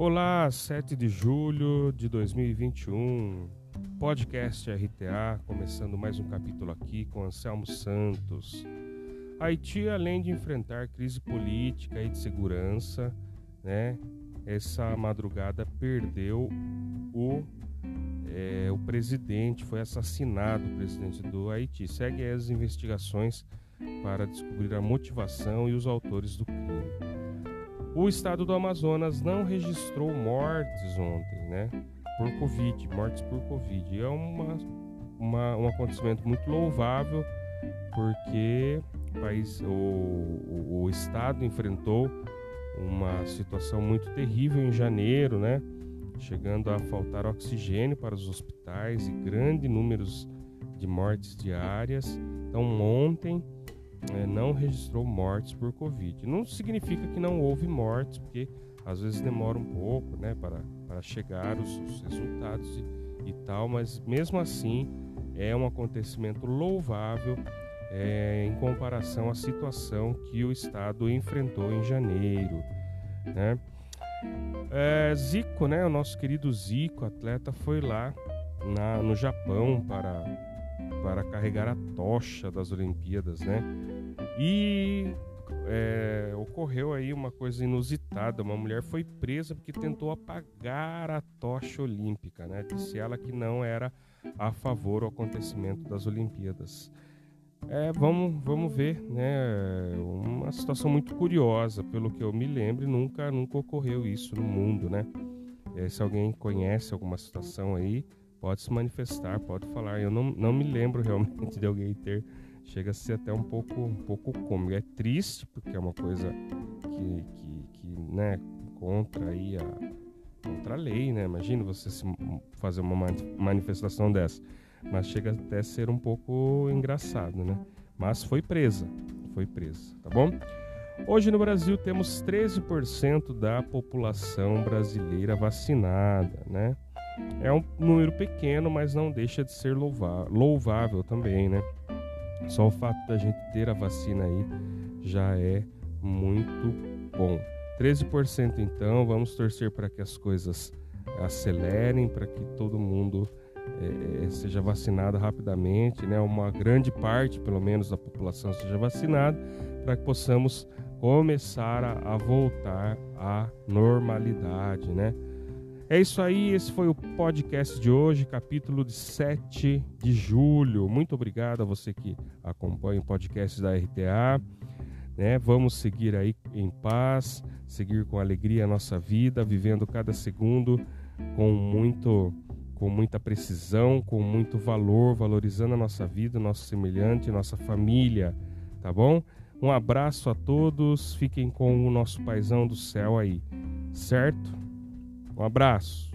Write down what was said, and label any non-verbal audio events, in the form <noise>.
Olá, 7 de julho de 2021, podcast RTA, começando mais um capítulo aqui com Anselmo Santos. Haiti, além de enfrentar crise política e de segurança, né, essa madrugada perdeu o, é, o presidente, foi assassinado o presidente do Haiti. Segue as investigações para descobrir a motivação e os autores do crime. O estado do Amazonas não registrou mortes ontem, né? Por Covid, mortes por Covid. É uma, uma, um acontecimento muito louvável, porque o, país, o, o, o estado enfrentou uma situação muito terrível em janeiro, né? Chegando a faltar oxigênio para os hospitais e grandes números de mortes diárias. Então, ontem é, não registrou mortes por Covid. Não significa que não houve mortes, porque às vezes demora um pouco né, para, para chegar os, os resultados e, e, tal, mas mesmo assim é um acontecimento louvável é, em comparação à situação que o Estado enfrentou em janeiro. Né? É, Zico, né, o nosso querido Zico, atleta, foi lá na, no Japão para para carregar a tocha das Olimpíadas, né? E é, ocorreu aí uma coisa inusitada. Uma mulher foi presa porque tentou apagar a tocha olímpica, né? Disse ela que não era a favor do acontecimento das Olimpíadas. É, vamos, vamos ver, né? Uma situação muito curiosa, pelo que eu me lembro, nunca, nunca ocorreu isso no mundo, né? É, se alguém conhece alguma situação aí, pode se manifestar, pode falar. Eu não, não me lembro <laughs> realmente de alguém ter. Chega a ser até um pouco, um pouco cômico. É triste, porque é uma coisa que, que, que né, contra aí a, contra a lei, né? Imagina você se, fazer uma manifestação dessa. Mas chega até a ser um pouco engraçado, né? Mas foi presa, foi presa, tá bom? Hoje no Brasil temos 13% da população brasileira vacinada, né? É um número pequeno, mas não deixa de ser louvável também, né? Só o fato da gente ter a vacina aí já é muito bom. 13% então, vamos torcer para que as coisas acelerem, para que todo mundo é, seja vacinado rapidamente, né? Uma grande parte, pelo menos, da população seja vacinada, para que possamos começar a, a voltar à normalidade, né? É isso aí, esse foi o podcast de hoje, capítulo de 7 de julho. Muito obrigado a você que acompanha o podcast da RTA. Né? Vamos seguir aí em paz, seguir com alegria a nossa vida, vivendo cada segundo com muito com muita precisão, com muito valor, valorizando a nossa vida, nosso semelhante, nossa família, tá bom? Um abraço a todos, fiquem com o nosso paizão do céu aí, certo? Um abraço.